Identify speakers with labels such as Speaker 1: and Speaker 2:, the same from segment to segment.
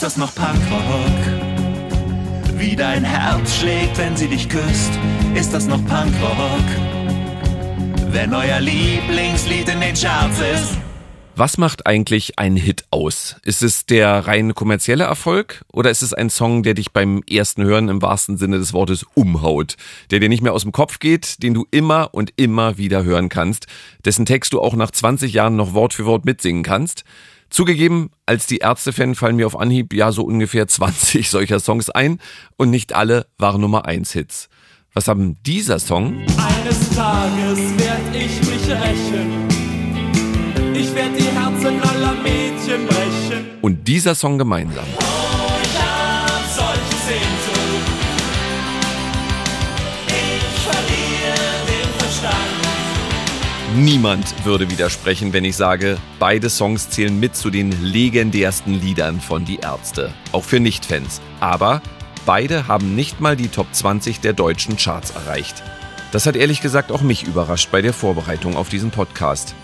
Speaker 1: ist das noch Punkrock? Wie dein Herz schlägt, wenn sie dich küsst, ist das noch Punkrock? Wenn euer Lieblingslied in den Charts ist.
Speaker 2: Was macht eigentlich einen Hit aus? Ist es der rein kommerzielle Erfolg oder ist es ein Song, der dich beim ersten Hören im wahrsten Sinne des Wortes umhaut, der dir nicht mehr aus dem Kopf geht, den du immer und immer wieder hören kannst, dessen Text du auch nach 20 Jahren noch Wort für Wort mitsingen kannst? Zugegeben, als die Ärzte-Fan fallen mir auf Anhieb ja so ungefähr 20 solcher Songs ein und nicht alle waren Nummer 1 Hits. Was haben dieser Song?
Speaker 3: Eines Tages werd ich mich rächen ich werde die Herzen aller Mädchen brechen.
Speaker 2: Und dieser Song gemeinsam. Niemand würde widersprechen, wenn ich sage, beide Songs zählen mit zu den legendärsten Liedern von Die Ärzte. Auch für Nicht-Fans. Aber beide haben nicht mal die Top 20 der deutschen Charts erreicht. Das hat ehrlich gesagt auch mich überrascht bei der Vorbereitung auf diesen Podcast.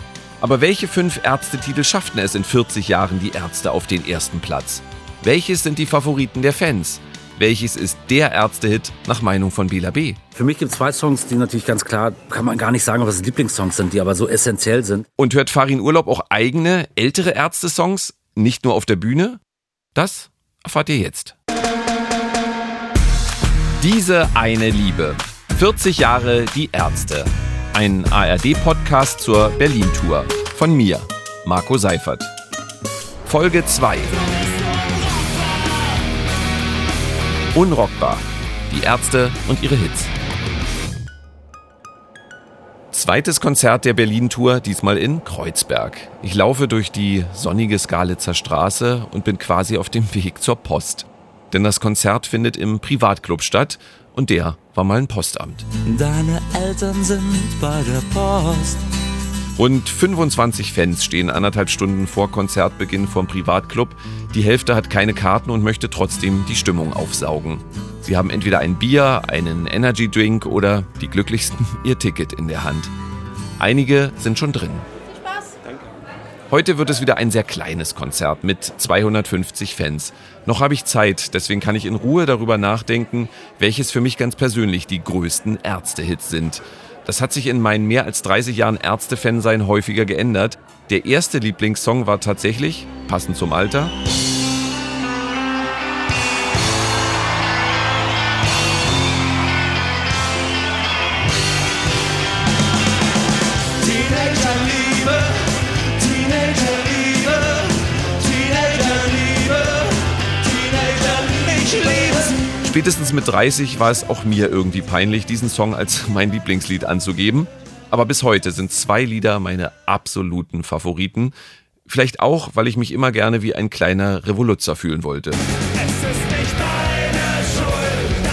Speaker 2: Aber welche fünf Ärztetitel schafften es in 40 Jahren die Ärzte auf den ersten Platz? Welches sind die Favoriten der Fans? Welches ist der Ärzte-Hit nach Meinung von Bela B?
Speaker 4: Für mich gibt es zwei Songs, die natürlich ganz klar, kann man gar nicht sagen, was Lieblingssongs sind, die aber so essentiell sind.
Speaker 2: Und hört Farin Urlaub auch eigene, ältere Ärzte-Songs, nicht nur auf der Bühne? Das erfahrt ihr jetzt. Diese eine Liebe. 40 Jahre die Ärzte. Ein ARD-Podcast zur Berlin-Tour. Von mir, Marco Seifert. Folge 2. Unrockbar. Die Ärzte und ihre Hits. Zweites Konzert der Berlin-Tour, diesmal in Kreuzberg. Ich laufe durch die sonnige Skalitzer Straße und bin quasi auf dem Weg zur Post. Denn das Konzert findet im Privatclub statt und der war mal ein Postamt.
Speaker 3: Deine Eltern sind bei der Post.
Speaker 2: Rund 25 Fans stehen anderthalb Stunden vor Konzertbeginn vom Privatclub. Die Hälfte hat keine Karten und möchte trotzdem die Stimmung aufsaugen. Sie haben entweder ein Bier, einen Energy Drink oder die glücklichsten ihr Ticket in der Hand. Einige sind schon drin. Heute wird es wieder ein sehr kleines Konzert mit 250 Fans. Noch habe ich Zeit, deswegen kann ich in Ruhe darüber nachdenken, welches für mich ganz persönlich die größten Ärzte-Hits sind. Das hat sich in meinen mehr als 30 Jahren Ärzte-Fan-Sein häufiger geändert. Der erste Lieblingssong war tatsächlich, passend zum Alter, Spätestens mit 30 war es auch mir irgendwie peinlich, diesen Song als mein Lieblingslied anzugeben. Aber bis heute sind zwei Lieder meine absoluten Favoriten. Vielleicht auch, weil ich mich immer gerne wie ein kleiner Revoluzzer fühlen wollte. Es ist nicht deine Schuld,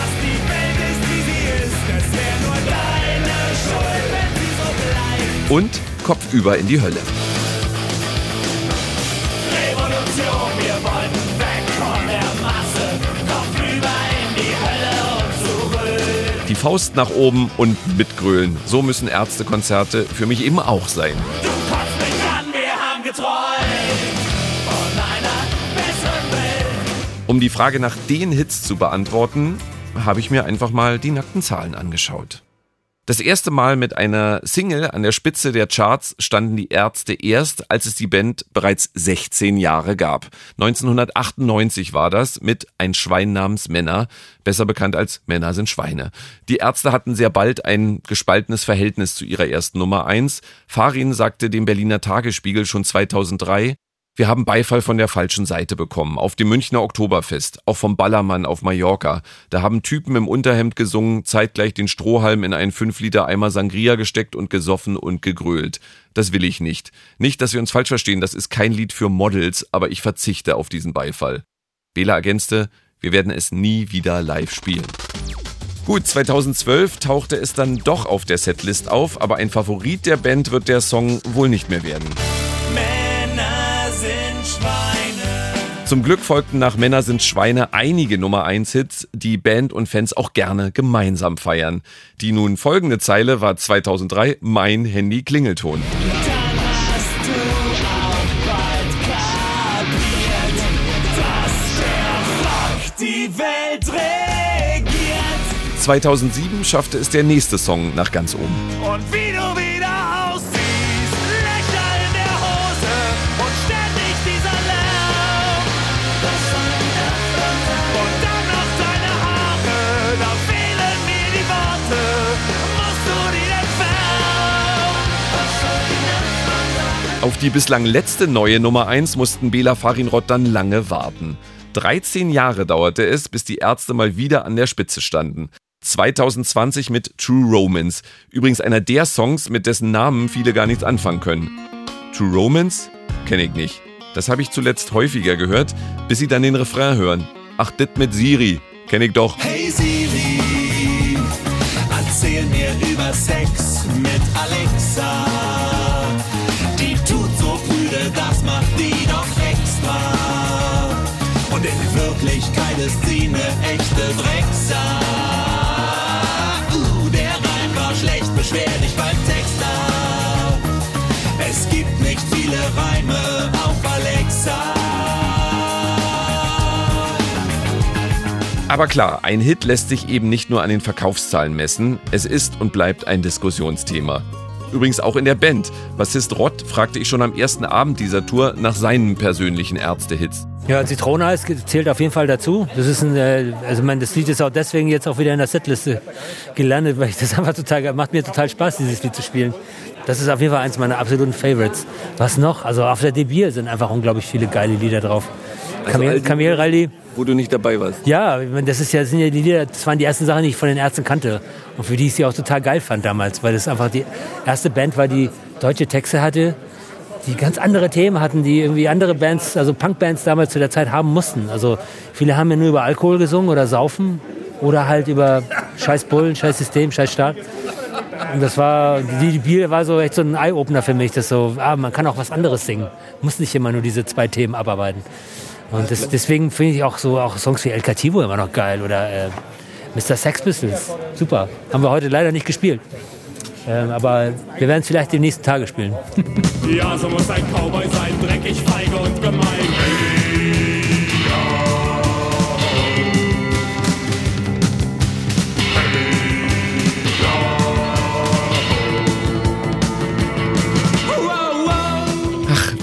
Speaker 2: Schuld, so. Und kopfüber in die Hölle. Faust nach oben und mitgrölen. So müssen Ärztekonzerte für mich eben auch sein. Um die Frage nach den Hits zu beantworten, habe ich mir einfach mal die nackten Zahlen angeschaut. Das erste Mal mit einer Single an der Spitze der Charts standen die Ärzte erst, als es die Band bereits 16 Jahre gab. 1998 war das mit Ein Schwein namens Männer, besser bekannt als Männer sind Schweine. Die Ärzte hatten sehr bald ein gespaltenes Verhältnis zu ihrer ersten Nummer eins. Farin sagte dem Berliner Tagesspiegel schon 2003, wir haben Beifall von der falschen Seite bekommen. Auf dem Münchner Oktoberfest, auch vom Ballermann auf Mallorca. Da haben Typen im Unterhemd gesungen, zeitgleich den Strohhalm in einen 5 Liter Eimer Sangria gesteckt und gesoffen und gegrölt. Das will ich nicht. Nicht, dass wir uns falsch verstehen, das ist kein Lied für Models, aber ich verzichte auf diesen Beifall. Bela ergänzte, wir werden es nie wieder live spielen. Gut, 2012 tauchte es dann doch auf der Setlist auf, aber ein Favorit der Band wird der Song wohl nicht mehr werden. Zum Glück folgten nach Männer sind Schweine einige Nummer 1 Hits, die Band und Fans auch gerne gemeinsam feiern. Die nun folgende Zeile war 2003 mein Handy Klingelton. die Welt regiert. 2007 schaffte es der nächste Song nach ganz oben.
Speaker 1: Und wie du wie
Speaker 2: Auf die bislang letzte neue Nummer 1 mussten Bela Farinrod dann lange warten. 13 Jahre dauerte es, bis die Ärzte mal wieder an der Spitze standen. 2020 mit True Romance. Übrigens einer der Songs, mit dessen Namen viele gar nichts anfangen können. True Romance? Kenne ich nicht. Das habe ich zuletzt häufiger gehört, bis sie dann den Refrain hören. Ach, dit mit Siri. Kenne ich doch.
Speaker 1: Hey Siri, erzähl mir über Sex mit Alexa. Dich beim Texter. Es gibt nicht viele Reime auf Alexa.
Speaker 2: Aber klar, ein Hit lässt sich eben nicht nur an den Verkaufszahlen messen. Es ist und bleibt ein Diskussionsthema. Übrigens auch in der Band. Bassist Rott fragte ich schon am ersten Abend dieser Tour nach seinen persönlichen Ärzte-Hits.
Speaker 5: Ja, Zitroneneis zählt auf jeden Fall dazu. Das ist ein, äh, also mein, das Lied ist auch deswegen jetzt auch wieder in der Setliste gelandet, weil ich das einfach total, macht mir total Spaß, dieses Lied zu spielen. Das ist auf jeden Fall eins meiner absoluten Favorites. Was noch? Also auf der Debier sind einfach unglaublich viele geile Lieder drauf. Kamel, Kamelrallye.
Speaker 2: Wo du nicht dabei warst.
Speaker 5: Ja, das ist ja, das sind ja die Lieder, das waren die ersten Sachen, die ich von den Ärzten kannte. Und für die ich sie auch total geil fand damals, weil das einfach die erste Band war, die deutsche Texte hatte, die ganz andere Themen hatten, die irgendwie andere Bands, also Punkbands damals zu der Zeit haben mussten. Also viele haben ja nur über Alkohol gesungen oder Saufen oder halt über scheiß Bullen, scheiß System, scheiß Staat. Und das war, die, die Bier war so echt so ein Eye-Opener für mich, das so, ah, man kann auch was anderes singen. Muss nicht immer nur diese zwei Themen abarbeiten. Und das, deswegen finde ich auch so auch Songs wie El Cativo immer noch geil oder äh, Mr. Sex Pistols. Super. Haben wir heute leider nicht gespielt. Ähm, aber wir werden es vielleicht die nächsten Tage spielen.
Speaker 3: Ja, so muss ein Cowboy sein, dreckig, feige und gemein.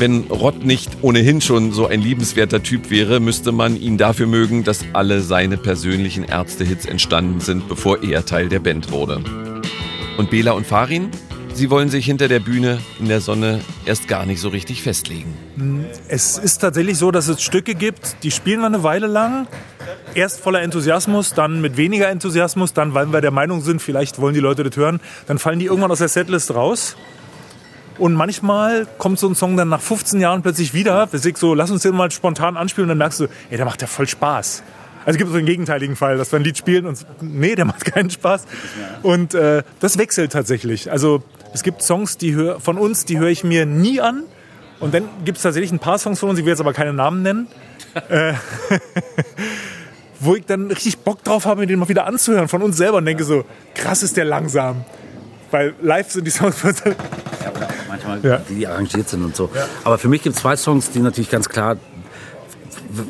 Speaker 2: Wenn Rott nicht ohnehin schon so ein liebenswerter Typ wäre, müsste man ihn dafür mögen, dass alle seine persönlichen Ärzte-Hits entstanden sind, bevor er Teil der Band wurde. Und Bela und Farin? Sie wollen sich hinter der Bühne in der Sonne erst gar nicht so richtig festlegen.
Speaker 6: Es ist tatsächlich so, dass es Stücke gibt, die spielen wir eine Weile lang. Erst voller Enthusiasmus, dann mit weniger Enthusiasmus, dann, weil wir der Meinung sind, vielleicht wollen die Leute das hören, dann fallen die irgendwann aus der Setlist raus. Und manchmal kommt so ein Song dann nach 15 Jahren plötzlich wieder. Sagen so, lass uns den mal spontan anspielen und dann merkst du, ey, der macht ja voll Spaß. Also es gibt so den gegenteiligen Fall, dass wir ein Lied spielen und nee, der macht keinen Spaß. Und äh, das wechselt tatsächlich. Also es gibt Songs, die hör, von uns, die höre ich mir nie an. Und dann gibt es tatsächlich ein paar Songs von uns, ich will jetzt aber keine Namen nennen, äh, wo ich dann richtig Bock drauf habe, mir den mal wieder anzuhören von uns selber und denke so, krass ist der langsam. Weil live sind die Songs von uns
Speaker 4: Ja, oder manchmal,
Speaker 6: Ja.
Speaker 4: wie die arrangiert sind und so. Aber für mich gibt es zwei Songs, die natürlich ganz klar,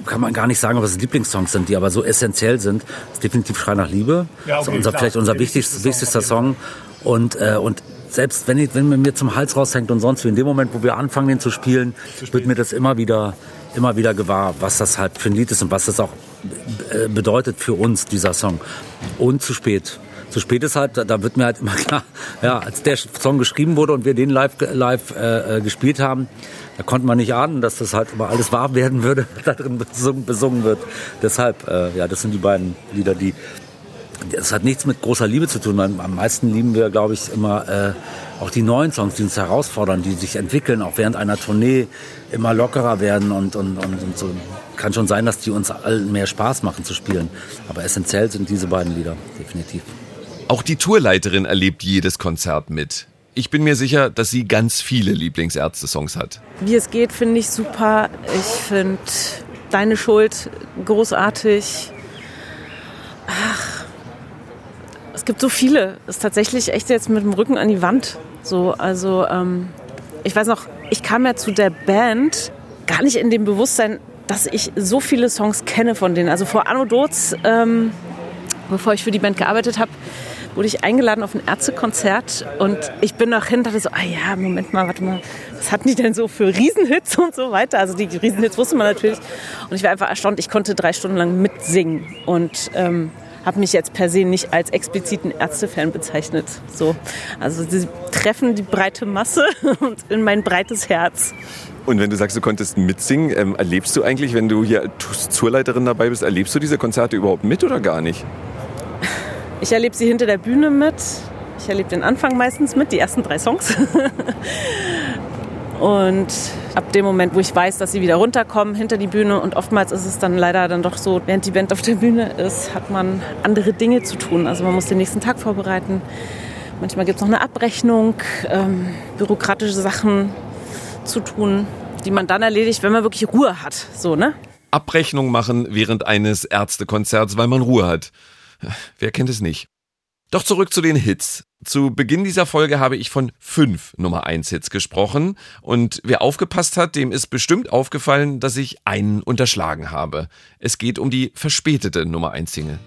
Speaker 4: kann man gar nicht sagen, ob es Lieblingssongs sind, die aber so essentiell sind. Das ist definitiv Schrei nach Liebe.
Speaker 6: Ja,
Speaker 4: das ist
Speaker 6: okay,
Speaker 4: unser,
Speaker 6: klar.
Speaker 4: vielleicht unser
Speaker 6: Der
Speaker 4: wichtigster,
Speaker 6: wichtigste
Speaker 4: wichtigster Song. Und, äh, und selbst wenn, ich, wenn mir zum Hals raushängt und sonst wie in dem Moment, wo wir anfangen, den zu spielen, wird mir das immer wieder, immer wieder gewahr, was das halt für ein Lied ist und was das auch äh, bedeutet für uns, dieser Song. Und zu spät. Zu spät ist halt, da- wird mir halt immer klar, ja, als der Song geschrieben wurde und wir den live, live äh, äh, gespielt haben, da konnte man nicht ahnen, dass das halt immer alles wahr werden würde, was da drin besungen, besungen wird. Deshalb, äh, ja, das sind die beiden Lieder, die, das hat nichts mit großer Liebe zu tun. Am meisten lieben wir, glaube ich, immer äh, auch die neuen Songs, die uns herausfordern, die sich entwickeln, auch während einer Tournee immer lockerer werden und, und, und, und so. Kann schon sein, dass die uns allen mehr Spaß machen zu spielen. Aber essentiell sind diese beiden Lieder, definitiv.
Speaker 2: Auch die Tourleiterin erlebt jedes Konzert mit. Ich bin mir sicher, dass sie ganz viele Lieblingsärzte-Songs hat.
Speaker 7: Wie es geht, finde ich super. Ich finde Deine Schuld großartig. Ach, es gibt so viele. Es ist tatsächlich echt jetzt mit dem Rücken an die Wand. So, also ähm, ich weiß noch, ich kam ja zu der Band gar nicht in dem Bewusstsein, dass ich so viele Songs kenne von denen. Also vor Anno Doz ähm, bevor ich für die Band gearbeitet habe, wurde ich eingeladen auf ein Ärztekonzert und ich bin noch hin, dachte so, ah ja, Moment mal, warte mal, was hatten die denn so für Riesenhits und so weiter? Also die Riesenhits wusste man natürlich und ich war einfach erstaunt, ich konnte drei Stunden lang mitsingen und ähm, habe mich jetzt per se nicht als expliziten Ärztefan bezeichnet. So. Also sie treffen die breite Masse und in mein breites Herz.
Speaker 2: Und wenn du sagst, du konntest mitsingen, ähm, erlebst du eigentlich, wenn du hier Tourleiterin dabei bist, erlebst du diese Konzerte überhaupt mit oder gar nicht?
Speaker 7: Ich erlebe sie hinter der Bühne mit. Ich erlebe den Anfang meistens mit, die ersten drei Songs. Und ab dem Moment, wo ich weiß, dass sie wieder runterkommen hinter die Bühne und oftmals ist es dann leider dann doch so, während die Band auf der Bühne ist, hat man andere Dinge zu tun. Also man muss den nächsten Tag vorbereiten. Manchmal gibt es noch eine Abrechnung, ähm, bürokratische Sachen zu tun, die man dann erledigt, wenn man wirklich Ruhe hat. So, ne?
Speaker 2: Abrechnung machen während eines Ärztekonzerts, weil man Ruhe hat. Wer kennt es nicht? Doch zurück zu den Hits. Zu Beginn dieser Folge habe ich von fünf Nummer 1 Hits gesprochen und wer aufgepasst hat, dem ist bestimmt aufgefallen, dass ich einen unterschlagen habe. Es geht um die verspätete Nummer 1 Single.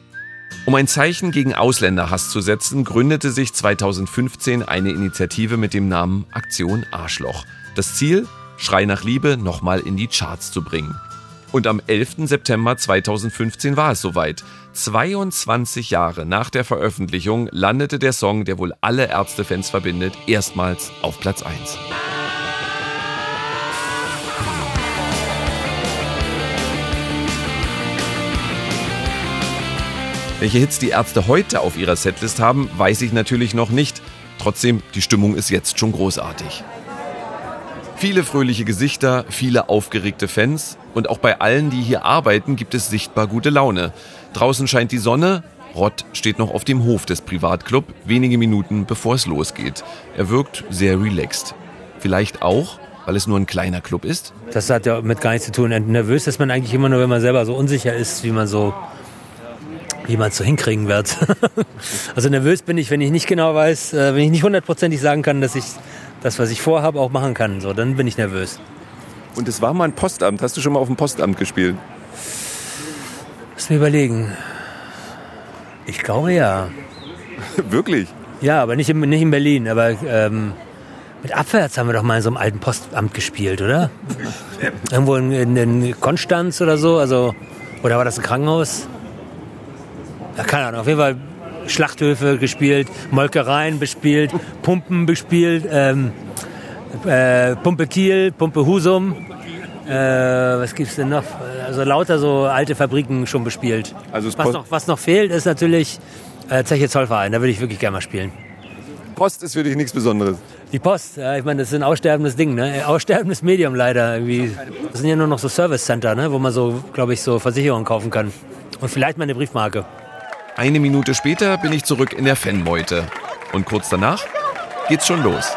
Speaker 2: Um ein Zeichen gegen Ausländerhass zu setzen, gründete sich 2015 eine Initiative mit dem Namen Aktion Arschloch. Das Ziel? Schrei nach Liebe nochmal in die Charts zu bringen. Und am 11. September 2015 war es soweit. 22 Jahre nach der Veröffentlichung landete der Song, der wohl alle Ärztefans verbindet, erstmals auf Platz 1. Welche Hits die Ärzte heute auf ihrer Setlist haben, weiß ich natürlich noch nicht. Trotzdem, die Stimmung ist jetzt schon großartig. Viele fröhliche Gesichter, viele aufgeregte Fans und auch bei allen, die hier arbeiten, gibt es sichtbar gute Laune. Draußen scheint die Sonne, Rott steht noch auf dem Hof des Privatclub, wenige Minuten bevor es losgeht. Er wirkt sehr relaxed. Vielleicht auch, weil es nur ein kleiner Club ist?
Speaker 5: Das hat ja mit gar nichts zu tun. Nervös ist man eigentlich immer nur, wenn man selber so unsicher ist, wie man so wie man es so hinkriegen wird. also nervös bin ich, wenn ich nicht genau weiß, äh, wenn ich nicht hundertprozentig sagen kann, dass ich das, was ich vorhabe, auch machen kann. So, dann bin ich nervös.
Speaker 2: Und es war mal ein Postamt. Hast du schon mal auf dem Postamt gespielt?
Speaker 5: Lass mir überlegen. Ich glaube ja.
Speaker 2: Wirklich?
Speaker 5: Ja, aber nicht in, nicht in Berlin. Aber ähm, mit Abwärts haben wir doch mal in so einem alten Postamt gespielt, oder? Irgendwo in, in, in Konstanz oder so. Also, oder war das ein Krankenhaus? Ja, keine Ahnung. Auf jeden Fall Schlachthöfe gespielt, Molkereien bespielt, Pumpen bespielt, ähm, äh, Pumpe Kiel, Pumpe Husum. Äh, was gibt's denn noch? Also lauter so alte Fabriken schon bespielt. Also was, noch, was noch fehlt, ist natürlich äh, Zeche Zollverein. Da würde ich wirklich gerne mal spielen.
Speaker 2: Post ist für dich nichts Besonderes.
Speaker 5: Die Post, ja, ich meine, das ist ein aussterbendes Ding, ne? Aussterbendes Medium leider. Irgendwie. Das sind ja nur noch so Service Center, ne? wo man so, glaube ich, so Versicherungen kaufen kann. Und vielleicht mal eine Briefmarke.
Speaker 2: Eine Minute später bin ich zurück in der Fanmeute. Und kurz danach geht's schon los.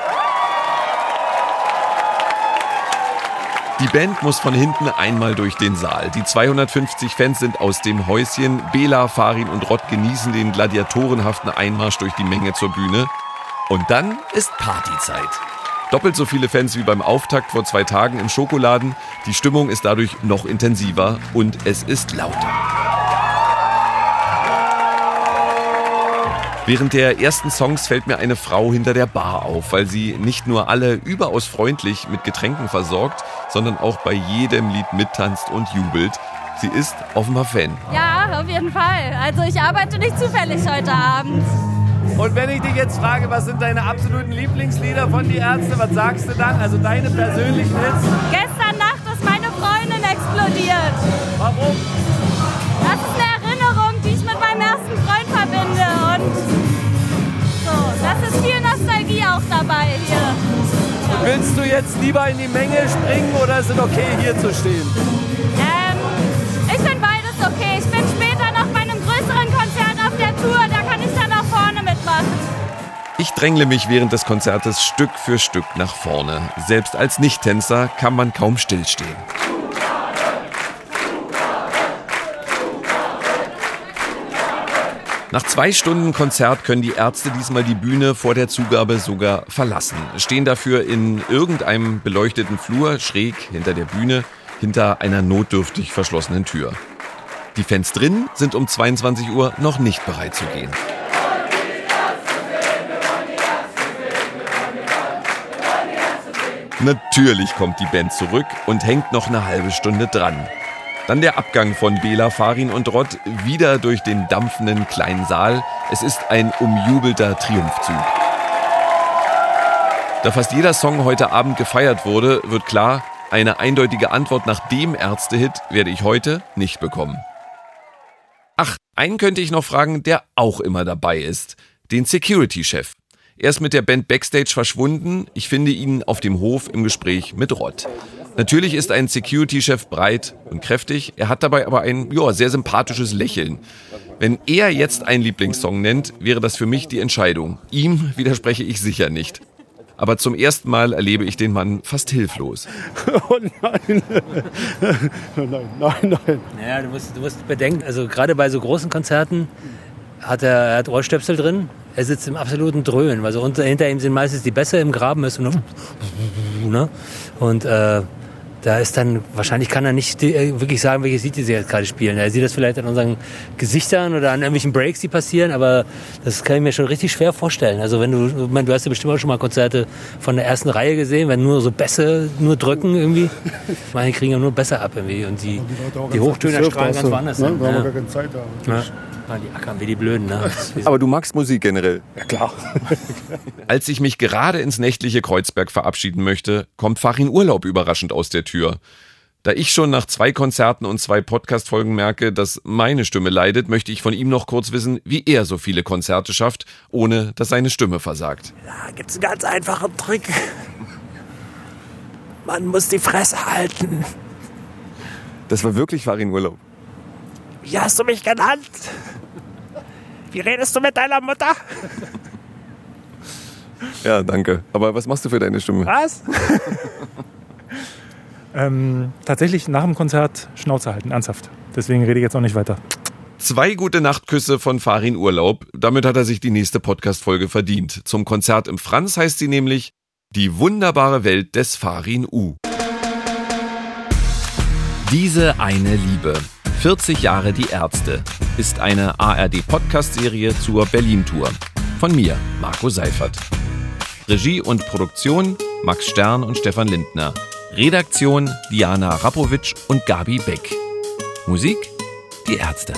Speaker 2: Die Band muss von hinten einmal durch den Saal. Die 250 Fans sind aus dem Häuschen. Bela, Farin und Rott genießen den gladiatorenhaften Einmarsch durch die Menge zur Bühne. Und dann ist Partyzeit. Doppelt so viele Fans wie beim Auftakt vor zwei Tagen im Schokoladen. Die Stimmung ist dadurch noch intensiver und es ist lauter. Während der ersten Songs fällt mir eine Frau hinter der Bar auf, weil sie nicht nur alle überaus freundlich mit Getränken versorgt, sondern auch bei jedem Lied mittanzt und jubelt. Sie ist offenbar Fan.
Speaker 8: Ja, auf jeden Fall. Also ich arbeite nicht zufällig heute Abend.
Speaker 9: Und wenn ich dich jetzt frage, was sind deine absoluten Lieblingslieder von Die Ärzte, was sagst du dann? Also deine persönlichen Hits?
Speaker 8: Gestern Nacht ist meine Freundin explodiert.
Speaker 9: Warum?
Speaker 8: Dabei hier.
Speaker 9: Willst du jetzt lieber in die Menge springen oder ist es okay, hier zu stehen?
Speaker 8: Ähm, ich finde beides okay. Ich bin später noch bei einem größeren Konzert auf der Tour, da kann ich dann auch vorne mitmachen.
Speaker 2: Ich drängle mich während des Konzertes Stück für Stück nach vorne. Selbst als Nicht-Tänzer kann man kaum stillstehen. Nach zwei Stunden Konzert können die Ärzte diesmal die Bühne vor der Zugabe sogar verlassen. Stehen dafür in irgendeinem beleuchteten Flur schräg hinter der Bühne, hinter einer notdürftig verschlossenen Tür. Die Fans drin sind um 22 Uhr noch nicht bereit zu gehen. Natürlich kommt die Band zurück und hängt noch eine halbe Stunde dran. Dann der Abgang von Bela, Farin und Rott wieder durch den dampfenden kleinen Saal. Es ist ein umjubelter Triumphzug. Da fast jeder Song heute Abend gefeiert wurde, wird klar, eine eindeutige Antwort nach dem Ärzte-Hit werde ich heute nicht bekommen. Ach, einen könnte ich noch fragen, der auch immer dabei ist. Den Security-Chef. Er ist mit der Band Backstage verschwunden. Ich finde ihn auf dem Hof im Gespräch mit Rott. Natürlich ist ein Security-Chef breit und kräftig. Er hat dabei aber ein ja, sehr sympathisches Lächeln. Wenn er jetzt einen Lieblingssong nennt, wäre das für mich die Entscheidung. Ihm widerspreche ich sicher nicht. Aber zum ersten Mal erlebe ich den Mann fast hilflos.
Speaker 10: Oh nein. nein, nein, nein.
Speaker 5: Naja, du musst, du musst bedenken, also gerade bei so großen Konzerten hat er, er hat Ohrstöpsel drin. Er sitzt im absoluten Dröhnen. Also unter, hinter ihm sind meistens die Bässe im Graben. Ist und, ne? und äh, da ist dann, wahrscheinlich kann er nicht die, äh, wirklich sagen, welches Lied sie jetzt gerade spielen. Er sieht das vielleicht an unseren Gesichtern oder an irgendwelchen Breaks, die passieren, aber das kann ich mir schon richtig schwer vorstellen. Also wenn du, ich meine, du hast ja bestimmt auch schon mal Konzerte von der ersten Reihe gesehen, wenn nur so Bässe nur drücken irgendwie. Ich meine, die kriegen ja nur Bässe ab irgendwie und die, die Hochtöner strahlen ganz woanders
Speaker 10: ne?
Speaker 5: hin.
Speaker 10: Haben
Speaker 5: Ja.
Speaker 10: gar keine Zeit da.
Speaker 5: Ja. Ja, die ackern wie die Blöden. Ne?
Speaker 2: Aber du magst Musik generell.
Speaker 10: Ja, klar.
Speaker 2: Als ich mich gerade ins nächtliche Kreuzberg verabschieden möchte, kommt Farin Urlaub überraschend aus der Tür. Da ich schon nach zwei Konzerten und zwei Podcast-Folgen merke, dass meine Stimme leidet, möchte ich von ihm noch kurz wissen, wie er so viele Konzerte schafft, ohne dass seine Stimme versagt.
Speaker 5: Da gibt's einen ganz einfachen Trick. Man muss die Fresse halten.
Speaker 2: Das war wirklich Farin Urlaub.
Speaker 5: Wie hast du mich genannt? Wie redest du mit deiner Mutter?
Speaker 2: Ja, danke. Aber was machst du für deine Stimme?
Speaker 5: Was?
Speaker 6: Ähm, tatsächlich nach dem Konzert Schnauze halten, ernsthaft. Deswegen rede ich jetzt auch nicht weiter.
Speaker 2: Zwei gute Nachtküsse von Farin Urlaub. Damit hat er sich die nächste Podcast-Folge verdient. Zum Konzert im Franz heißt sie nämlich Die wunderbare Welt des Farin U. Diese eine Liebe. 40 Jahre die Ärzte ist eine ARD-Podcast-Serie zur Berlin-Tour. Von mir, Marco Seifert. Regie und Produktion Max Stern und Stefan Lindner. Redaktion Diana Rapowitsch und Gabi Beck. Musik Die Ärzte.